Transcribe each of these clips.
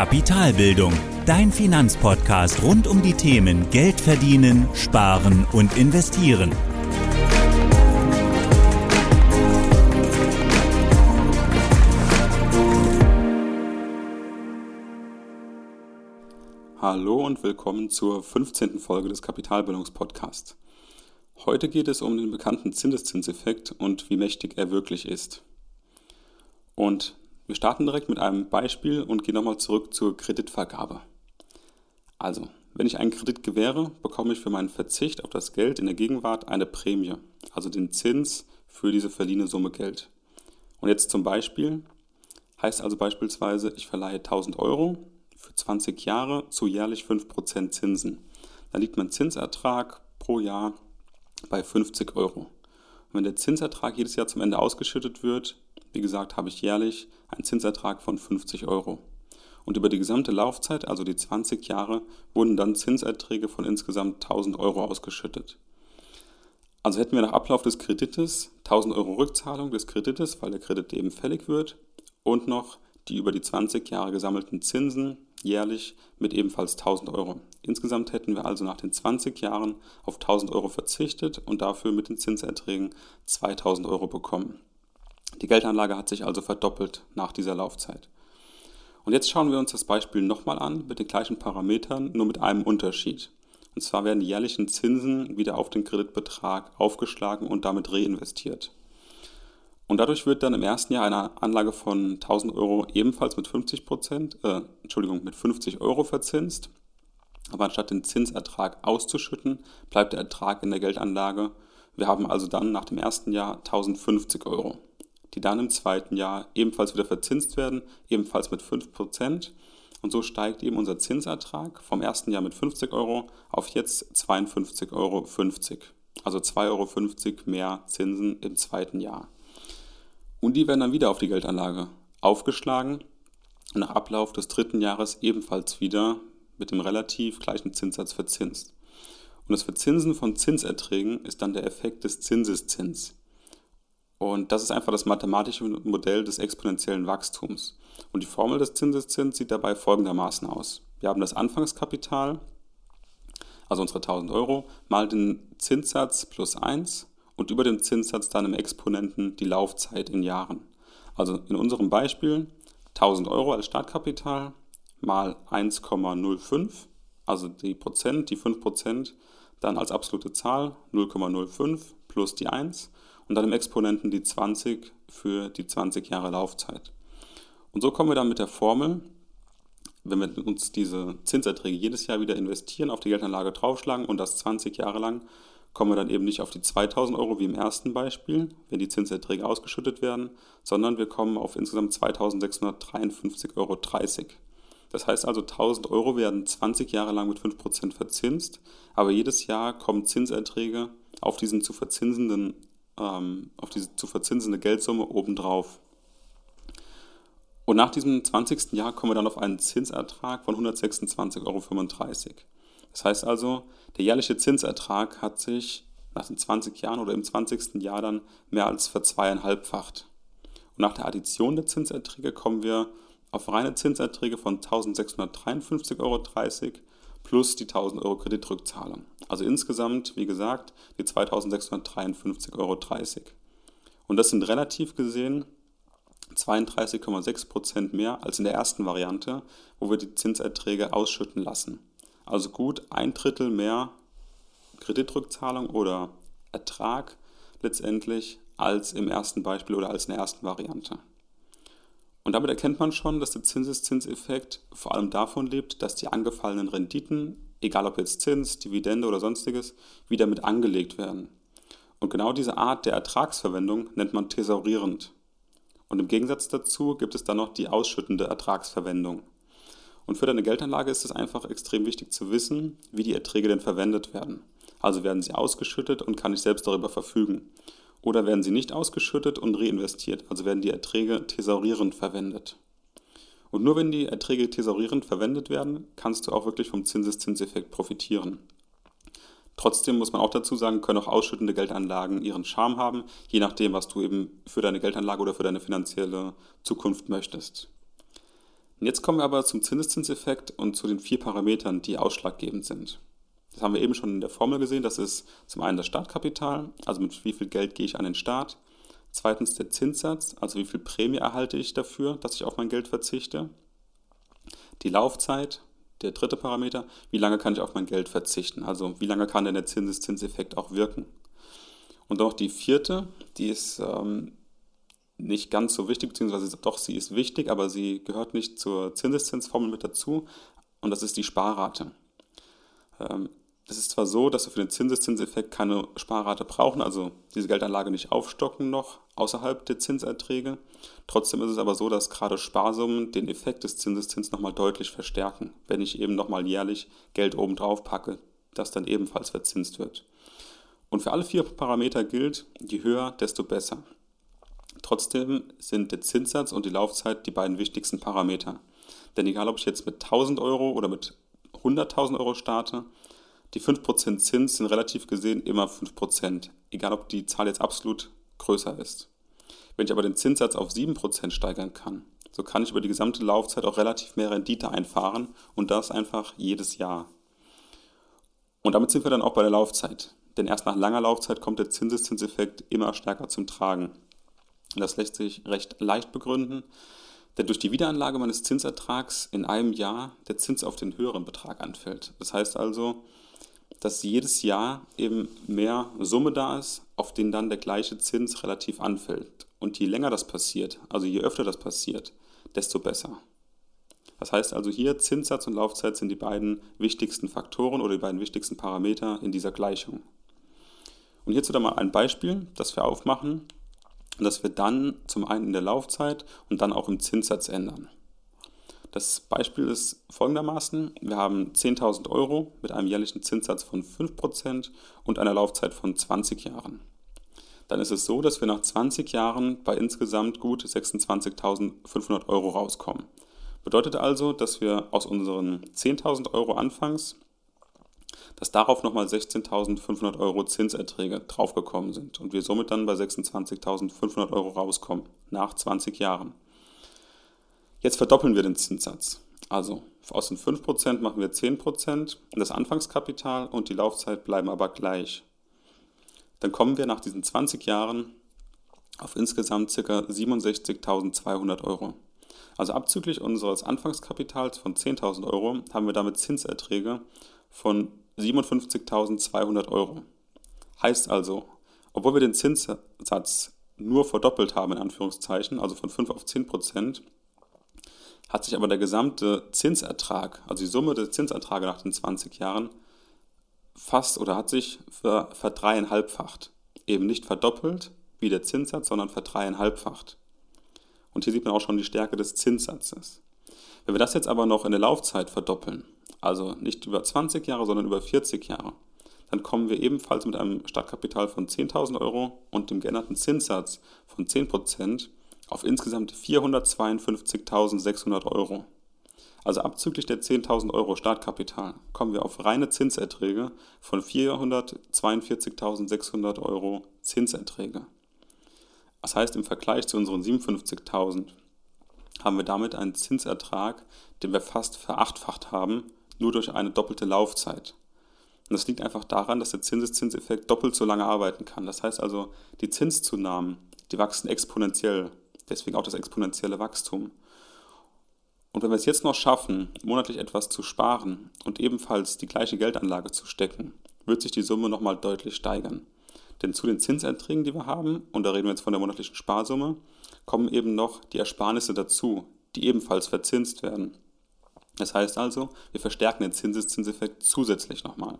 Kapitalbildung, dein Finanzpodcast rund um die Themen Geld verdienen, sparen und investieren. Hallo und willkommen zur 15. Folge des Kapitalbildungspodcasts. Heute geht es um den bekannten Zinseszinseffekt und wie mächtig er wirklich ist. Und wir starten direkt mit einem Beispiel und gehen nochmal zurück zur Kreditvergabe. Also, wenn ich einen Kredit gewähre, bekomme ich für meinen Verzicht auf das Geld in der Gegenwart eine Prämie, also den Zins für diese verliehene Summe Geld. Und jetzt zum Beispiel, heißt also beispielsweise, ich verleihe 1000 Euro für 20 Jahre zu jährlich 5% Zinsen. Dann liegt mein Zinsertrag pro Jahr bei 50 Euro. Und wenn der Zinsertrag jedes Jahr zum Ende ausgeschüttet wird, wie gesagt, habe ich jährlich einen Zinsertrag von 50 Euro. Und über die gesamte Laufzeit, also die 20 Jahre, wurden dann Zinserträge von insgesamt 1000 Euro ausgeschüttet. Also hätten wir nach Ablauf des Kredites 1000 Euro Rückzahlung des Kredites, weil der Kredit eben fällig wird, und noch die über die 20 Jahre gesammelten Zinsen jährlich mit ebenfalls 1000 Euro. Insgesamt hätten wir also nach den 20 Jahren auf 1000 Euro verzichtet und dafür mit den Zinserträgen 2000 Euro bekommen. Die Geldanlage hat sich also verdoppelt nach dieser Laufzeit. Und jetzt schauen wir uns das Beispiel nochmal an mit den gleichen Parametern, nur mit einem Unterschied. Und zwar werden die jährlichen Zinsen wieder auf den Kreditbetrag aufgeschlagen und damit reinvestiert. Und dadurch wird dann im ersten Jahr eine Anlage von 1000 Euro ebenfalls mit 50 Prozent, äh, Entschuldigung, mit 50 Euro verzinst. Aber anstatt den Zinsertrag auszuschütten, bleibt der Ertrag in der Geldanlage. Wir haben also dann nach dem ersten Jahr 1050 Euro die dann im zweiten Jahr ebenfalls wieder verzinst werden, ebenfalls mit 5%. Und so steigt eben unser Zinsertrag vom ersten Jahr mit 50 Euro auf jetzt 52,50 Euro. Also 2,50 Euro mehr Zinsen im zweiten Jahr. Und die werden dann wieder auf die Geldanlage aufgeschlagen und nach Ablauf des dritten Jahres ebenfalls wieder mit dem relativ gleichen Zinssatz verzinst. Und das Verzinsen von Zinserträgen ist dann der Effekt des Zinseszins. Und das ist einfach das mathematische Modell des exponentiellen Wachstums. Und die Formel des Zinseszins sieht dabei folgendermaßen aus. Wir haben das Anfangskapital, also unsere 1000 Euro, mal den Zinssatz plus 1 und über dem Zinssatz dann im Exponenten die Laufzeit in Jahren. Also in unserem Beispiel 1000 Euro als Startkapital mal 1,05, also die Prozent, die 5 Prozent, dann als absolute Zahl 0,05 plus die 1 und dann im Exponenten die 20 für die 20 Jahre Laufzeit. Und so kommen wir dann mit der Formel, wenn wir uns diese Zinserträge jedes Jahr wieder investieren, auf die Geldanlage draufschlagen und das 20 Jahre lang, kommen wir dann eben nicht auf die 2000 Euro wie im ersten Beispiel, wenn die Zinserträge ausgeschüttet werden, sondern wir kommen auf insgesamt 2653,30 Euro. Das heißt also, 1000 Euro werden 20 Jahre lang mit 5% verzinst, aber jedes Jahr kommen Zinserträge auf diesen zu verzinsenden ähm, auf diese zu verzinsende Geldsumme obendrauf. Und nach diesem 20. Jahr kommen wir dann auf einen Zinsertrag von 126,35 Euro. Das heißt also, der jährliche Zinsertrag hat sich nach den 20 Jahren oder im 20. Jahr dann mehr als verzweieinhalbfacht. Und nach der Addition der Zinserträge kommen wir auf reine Zinserträge von 1653,30 Euro plus die 1000 Euro Kreditrückzahlung. Also insgesamt, wie gesagt, die 2653,30 Euro. Und das sind relativ gesehen 32,6 Prozent mehr als in der ersten Variante, wo wir die Zinserträge ausschütten lassen. Also gut ein Drittel mehr Kreditrückzahlung oder Ertrag letztendlich als im ersten Beispiel oder als in der ersten Variante. Und damit erkennt man schon, dass der Zinseszinseffekt vor allem davon lebt, dass die angefallenen Renditen, egal ob jetzt Zins, Dividende oder sonstiges, wieder mit angelegt werden. Und genau diese Art der Ertragsverwendung nennt man thesaurierend. Und im Gegensatz dazu gibt es dann noch die ausschüttende Ertragsverwendung. Und für deine Geldanlage ist es einfach extrem wichtig zu wissen, wie die Erträge denn verwendet werden. Also werden sie ausgeschüttet und kann ich selbst darüber verfügen oder werden sie nicht ausgeschüttet und reinvestiert, also werden die Erträge thesaurierend verwendet. Und nur wenn die Erträge thesaurierend verwendet werden, kannst du auch wirklich vom Zinseszinseffekt profitieren. Trotzdem muss man auch dazu sagen, können auch ausschüttende Geldanlagen ihren Charme haben, je nachdem, was du eben für deine Geldanlage oder für deine finanzielle Zukunft möchtest. Und jetzt kommen wir aber zum Zinseszinseffekt und zu den vier Parametern, die ausschlaggebend sind. Das haben wir eben schon in der Formel gesehen. Das ist zum einen das Startkapital, also mit wie viel Geld gehe ich an den Start. Zweitens der Zinssatz, also wie viel Prämie erhalte ich dafür, dass ich auf mein Geld verzichte. Die Laufzeit, der dritte Parameter, wie lange kann ich auf mein Geld verzichten, also wie lange kann denn der Zinseszinseffekt auch wirken. Und noch die vierte, die ist ähm, nicht ganz so wichtig, beziehungsweise doch, sie ist wichtig, aber sie gehört nicht zur Zinseszinsformel mit dazu, und das ist die Sparrate. Ähm, es ist zwar so, dass wir für den Zinseszinseffekt keine Sparrate brauchen, also diese Geldanlage nicht aufstocken noch außerhalb der Zinserträge. Trotzdem ist es aber so, dass gerade Sparsummen den Effekt des Zinseszins nochmal deutlich verstärken, wenn ich eben nochmal jährlich Geld oben drauf packe, das dann ebenfalls verzinst wird. Und für alle vier Parameter gilt, je höher, desto besser. Trotzdem sind der Zinssatz und die Laufzeit die beiden wichtigsten Parameter. Denn egal, ob ich jetzt mit 1000 Euro oder mit 100.000 Euro starte, die 5% Zins sind relativ gesehen immer 5%, egal ob die Zahl jetzt absolut größer ist. Wenn ich aber den Zinssatz auf 7% steigern kann, so kann ich über die gesamte Laufzeit auch relativ mehr Rendite einfahren und das einfach jedes Jahr. Und damit sind wir dann auch bei der Laufzeit. Denn erst nach langer Laufzeit kommt der Zinseszinseffekt immer stärker zum Tragen. Das lässt sich recht leicht begründen, denn durch die Wiederanlage meines Zinsertrags in einem Jahr der Zins auf den höheren Betrag anfällt. Das heißt also, dass jedes Jahr eben mehr Summe da ist, auf den dann der gleiche Zins relativ anfällt. Und je länger das passiert, also je öfter das passiert, desto besser. Das heißt also hier Zinssatz und Laufzeit sind die beiden wichtigsten Faktoren oder die beiden wichtigsten Parameter in dieser Gleichung. Und hierzu dann mal ein Beispiel, das wir aufmachen und das wir dann zum einen in der Laufzeit und dann auch im Zinssatz ändern. Das Beispiel ist folgendermaßen. Wir haben 10.000 Euro mit einem jährlichen Zinssatz von 5% und einer Laufzeit von 20 Jahren. Dann ist es so, dass wir nach 20 Jahren bei insgesamt gut 26.500 Euro rauskommen. Bedeutet also, dass wir aus unseren 10.000 Euro anfangs, dass darauf nochmal 16.500 Euro Zinserträge draufgekommen sind und wir somit dann bei 26.500 Euro rauskommen nach 20 Jahren. Jetzt verdoppeln wir den Zinssatz. Also aus den 5% machen wir 10% das Anfangskapital und die Laufzeit bleiben aber gleich. Dann kommen wir nach diesen 20 Jahren auf insgesamt ca. 67.200 Euro. Also abzüglich unseres Anfangskapitals von 10.000 Euro haben wir damit Zinserträge von 57.200 Euro. Heißt also, obwohl wir den Zinssatz nur verdoppelt haben, in Anführungszeichen, also von 5 auf 10 Prozent, hat sich aber der gesamte Zinsertrag, also die Summe der Zinserträge nach den 20 Jahren, fast oder hat sich ver, verdreieinhalbfacht. Eben nicht verdoppelt wie der Zinssatz, sondern verdreieinhalbfacht. Und hier sieht man auch schon die Stärke des Zinssatzes. Wenn wir das jetzt aber noch in der Laufzeit verdoppeln, also nicht über 20 Jahre, sondern über 40 Jahre, dann kommen wir ebenfalls mit einem Startkapital von 10.000 Euro und dem geänderten Zinssatz von 10% auf insgesamt 452.600 Euro. Also abzüglich der 10.000 Euro Startkapital kommen wir auf reine Zinserträge von 442.600 Euro Zinserträge. Das heißt, im Vergleich zu unseren 57.000 haben wir damit einen Zinsertrag, den wir fast verachtfacht haben, nur durch eine doppelte Laufzeit. Und das liegt einfach daran, dass der Zinseszinseffekt doppelt so lange arbeiten kann. Das heißt also, die Zinszunahmen, die wachsen exponentiell. Deswegen auch das exponentielle Wachstum. Und wenn wir es jetzt noch schaffen, monatlich etwas zu sparen und ebenfalls die gleiche Geldanlage zu stecken, wird sich die Summe nochmal deutlich steigern. Denn zu den Zinserträgen, die wir haben, und da reden wir jetzt von der monatlichen Sparsumme, kommen eben noch die Ersparnisse dazu, die ebenfalls verzinst werden. Das heißt also, wir verstärken den Zinseszinseffekt zusätzlich nochmal.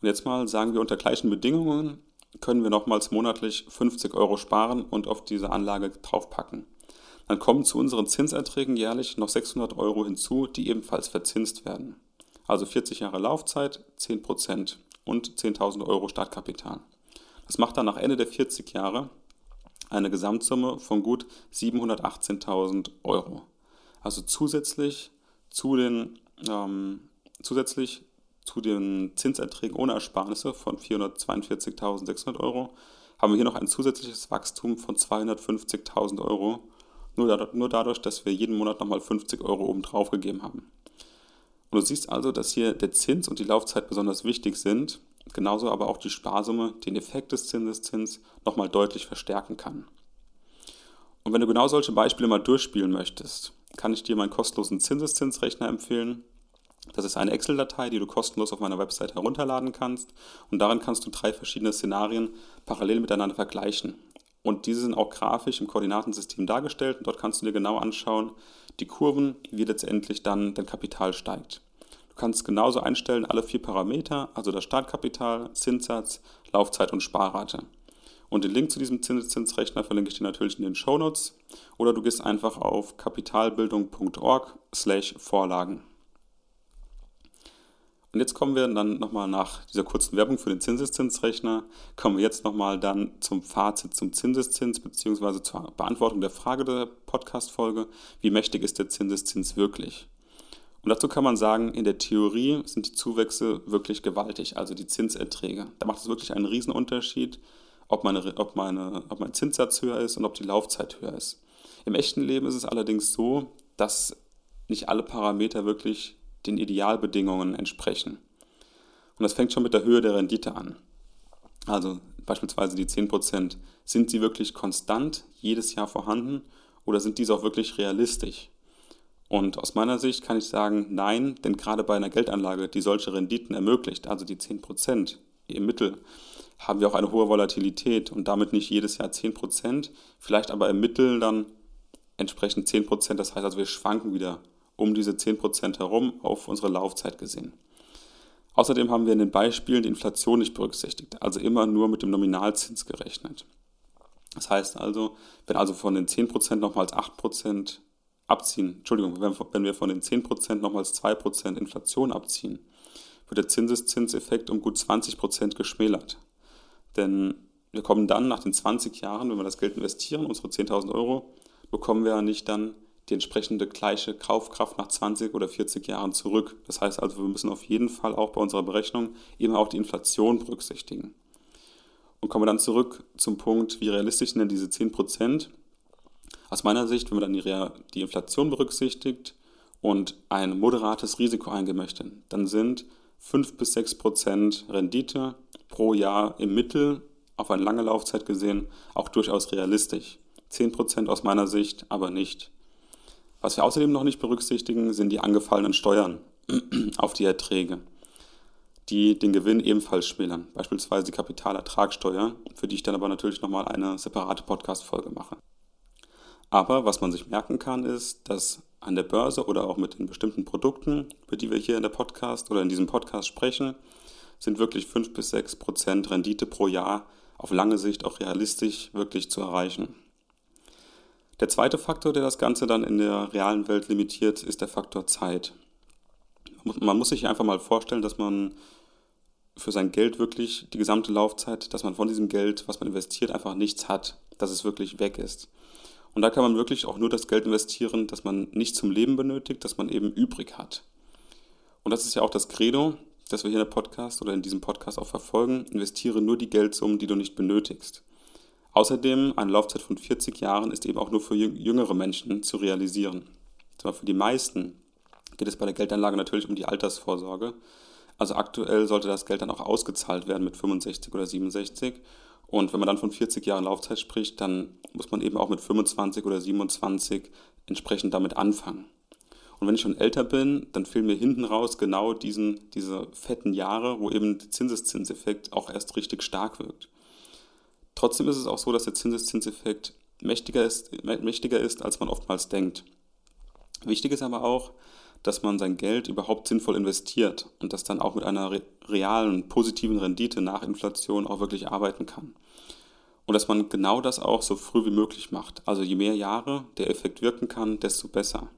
Und jetzt mal sagen wir unter gleichen Bedingungen können wir nochmals monatlich 50 Euro sparen und auf diese Anlage draufpacken. Dann kommen zu unseren Zinserträgen jährlich noch 600 Euro hinzu, die ebenfalls verzinst werden. Also 40 Jahre Laufzeit, 10% und 10.000 Euro Startkapital. Das macht dann nach Ende der 40 Jahre eine Gesamtsumme von gut 718.000 Euro. Also zusätzlich zu den ähm, zusätzlich zu den Zinserträgen ohne Ersparnisse von 442.600 Euro haben wir hier noch ein zusätzliches Wachstum von 250.000 Euro, nur, nur dadurch, dass wir jeden Monat nochmal 50 Euro oben drauf gegeben haben. Und du siehst also, dass hier der Zins und die Laufzeit besonders wichtig sind, genauso aber auch die Sparsumme den Effekt des Zinseszins nochmal deutlich verstärken kann. Und wenn du genau solche Beispiele mal durchspielen möchtest, kann ich dir meinen kostenlosen Zinseszinsrechner empfehlen. Das ist eine Excel-Datei, die du kostenlos auf meiner Website herunterladen kannst und darin kannst du drei verschiedene Szenarien parallel miteinander vergleichen. Und diese sind auch grafisch im Koordinatensystem dargestellt und dort kannst du dir genau anschauen, die Kurven, wie letztendlich dann dein Kapital steigt. Du kannst genauso einstellen alle vier Parameter, also das Startkapital, Zinssatz, Laufzeit und Sparrate. Und den Link zu diesem Zinseszinsrechner verlinke ich dir natürlich in den Show Notes oder du gehst einfach auf kapitalbildung.org/vorlagen. Und jetzt kommen wir dann nochmal nach dieser kurzen Werbung für den Zinseszinsrechner, kommen wir jetzt nochmal dann zum Fazit zum Zinseszins bzw. zur Beantwortung der Frage der Podcast-Folge, wie mächtig ist der Zinseszins wirklich? Und dazu kann man sagen, in der Theorie sind die Zuwächse wirklich gewaltig, also die Zinserträge. Da macht es wirklich einen Riesenunterschied, ob, meine, ob, meine, ob mein Zinssatz höher ist und ob die Laufzeit höher ist. Im echten Leben ist es allerdings so, dass nicht alle Parameter wirklich den Idealbedingungen entsprechen. Und das fängt schon mit der Höhe der Rendite an. Also beispielsweise die 10%. Sind sie wirklich konstant jedes Jahr vorhanden oder sind diese auch wirklich realistisch? Und aus meiner Sicht kann ich sagen, nein, denn gerade bei einer Geldanlage, die solche Renditen ermöglicht, also die 10% im Mittel, haben wir auch eine hohe Volatilität und damit nicht jedes Jahr 10%, vielleicht aber im Mittel dann entsprechend 10%. Das heißt also, wir schwanken wieder um diese 10% herum auf unsere Laufzeit gesehen. Außerdem haben wir in den Beispielen die Inflation nicht berücksichtigt, also immer nur mit dem Nominalzins gerechnet. Das heißt also, wenn also von den 10% nochmals 8% abziehen, Entschuldigung, wenn wir von den 10% nochmals 2% Inflation abziehen, wird der Zinseszinseffekt um gut 20% geschmälert. Denn wir kommen dann nach den 20 Jahren, wenn wir das Geld investieren, unsere 10.000 Euro, bekommen wir ja nicht dann die entsprechende gleiche Kaufkraft nach 20 oder 40 Jahren zurück. Das heißt also, wir müssen auf jeden Fall auch bei unserer Berechnung immer auch die Inflation berücksichtigen. Und kommen wir dann zurück zum Punkt, wie realistisch sind denn diese 10 Prozent? Aus meiner Sicht, wenn man dann die, die Inflation berücksichtigt und ein moderates Risiko eingehen möchte, dann sind 5 bis 6 Prozent Rendite pro Jahr im Mittel auf eine lange Laufzeit gesehen auch durchaus realistisch. 10 Prozent aus meiner Sicht aber nicht. Was wir außerdem noch nicht berücksichtigen, sind die angefallenen Steuern auf die Erträge, die den Gewinn ebenfalls schmälern, beispielsweise die Kapitalertragssteuer, für die ich dann aber natürlich nochmal eine separate Podcast-Folge mache. Aber was man sich merken kann, ist, dass an der Börse oder auch mit den bestimmten Produkten, über die wir hier in der Podcast oder in diesem Podcast sprechen, sind wirklich 5 bis 6 Prozent Rendite pro Jahr auf lange Sicht auch realistisch wirklich zu erreichen. Der zweite Faktor, der das Ganze dann in der realen Welt limitiert, ist der Faktor Zeit. Man muss sich einfach mal vorstellen, dass man für sein Geld wirklich die gesamte Laufzeit, dass man von diesem Geld, was man investiert, einfach nichts hat, dass es wirklich weg ist. Und da kann man wirklich auch nur das Geld investieren, das man nicht zum Leben benötigt, das man eben übrig hat. Und das ist ja auch das Credo, das wir hier in der Podcast oder in diesem Podcast auch verfolgen. Investiere nur die Geldsummen, die du nicht benötigst. Außerdem, eine Laufzeit von 40 Jahren ist eben auch nur für jüngere Menschen zu realisieren. Zwar für die meisten geht es bei der Geldanlage natürlich um die Altersvorsorge. Also aktuell sollte das Geld dann auch ausgezahlt werden mit 65 oder 67. Und wenn man dann von 40 Jahren Laufzeit spricht, dann muss man eben auch mit 25 oder 27 entsprechend damit anfangen. Und wenn ich schon älter bin, dann fehlen mir hinten raus genau diesen, diese fetten Jahre, wo eben der Zinseszinseffekt auch erst richtig stark wirkt. Trotzdem ist es auch so, dass der Zinseszinseffekt mächtiger ist, mächtiger ist, als man oftmals denkt. Wichtig ist aber auch, dass man sein Geld überhaupt sinnvoll investiert und das dann auch mit einer realen, positiven Rendite nach Inflation auch wirklich arbeiten kann. Und dass man genau das auch so früh wie möglich macht. Also je mehr Jahre der Effekt wirken kann, desto besser.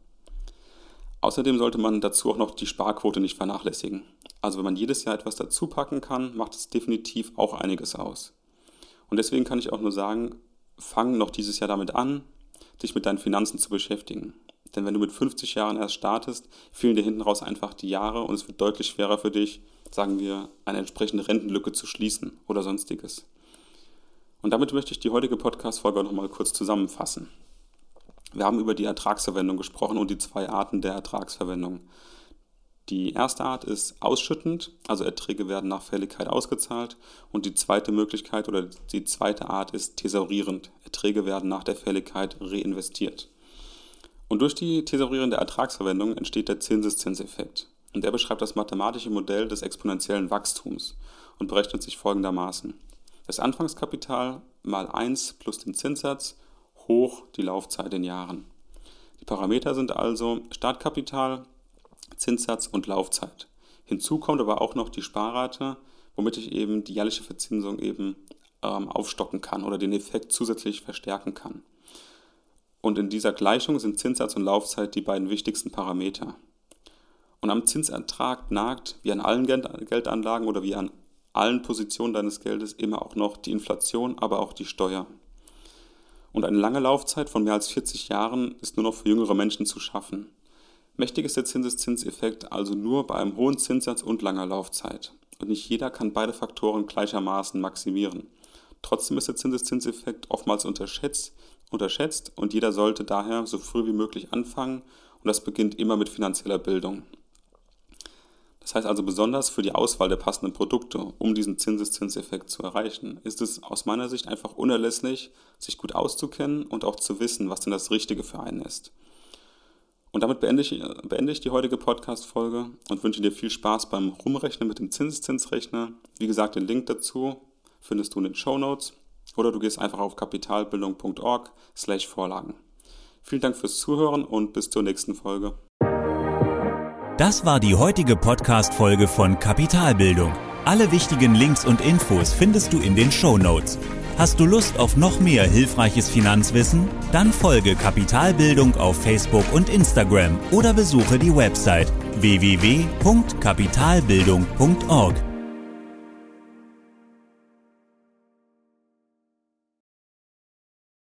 Außerdem sollte man dazu auch noch die Sparquote nicht vernachlässigen. Also wenn man jedes Jahr etwas dazu packen kann, macht es definitiv auch einiges aus. Und deswegen kann ich auch nur sagen, fang noch dieses Jahr damit an, dich mit deinen Finanzen zu beschäftigen. Denn wenn du mit 50 Jahren erst startest, fehlen dir hinten raus einfach die Jahre und es wird deutlich schwerer für dich, sagen wir, eine entsprechende Rentenlücke zu schließen oder sonstiges. Und damit möchte ich die heutige Podcast-Folge nochmal kurz zusammenfassen. Wir haben über die Ertragsverwendung gesprochen und die zwei Arten der Ertragsverwendung. Die erste Art ist ausschüttend, also Erträge werden nach Fälligkeit ausgezahlt. Und die zweite Möglichkeit oder die zweite Art ist thesaurierend. Erträge werden nach der Fälligkeit reinvestiert. Und durch die thesaurierende Ertragsverwendung entsteht der Zinseszinseffekt. Und der beschreibt das mathematische Modell des exponentiellen Wachstums und berechnet sich folgendermaßen. Das Anfangskapital mal 1 plus den Zinssatz hoch die Laufzeit in Jahren. Die Parameter sind also Startkapital, Zinssatz und Laufzeit. Hinzu kommt aber auch noch die Sparrate, womit ich eben die jährliche Verzinsung eben ähm, aufstocken kann oder den Effekt zusätzlich verstärken kann. Und in dieser Gleichung sind Zinssatz und Laufzeit die beiden wichtigsten Parameter. Und am Zinsertrag nagt, wie an allen Geldanlagen oder wie an allen Positionen deines Geldes, immer auch noch die Inflation, aber auch die Steuer. Und eine lange Laufzeit von mehr als 40 Jahren ist nur noch für jüngere Menschen zu schaffen. Mächtig ist der Zinseszinseffekt also nur bei einem hohen Zinssatz und langer Laufzeit. Und nicht jeder kann beide Faktoren gleichermaßen maximieren. Trotzdem ist der Zinseszinseffekt oftmals unterschätzt, unterschätzt und jeder sollte daher so früh wie möglich anfangen und das beginnt immer mit finanzieller Bildung. Das heißt also besonders für die Auswahl der passenden Produkte, um diesen Zinseszinseffekt zu erreichen, ist es aus meiner Sicht einfach unerlässlich, sich gut auszukennen und auch zu wissen, was denn das Richtige für einen ist. Und damit beende ich, beende ich die heutige Podcast-Folge und wünsche dir viel Spaß beim Rumrechnen mit dem Zinseszinsrechner. Wie gesagt, den Link dazu findest du in den Show Notes oder du gehst einfach auf kapitalbildung.org slash Vorlagen. Vielen Dank fürs Zuhören und bis zur nächsten Folge. Das war die heutige Podcast-Folge von Kapitalbildung. Alle wichtigen Links und Infos findest du in den Show Notes. Hast du Lust auf noch mehr hilfreiches Finanzwissen? Dann folge Kapitalbildung auf Facebook und Instagram oder besuche die Website www.kapitalbildung.org.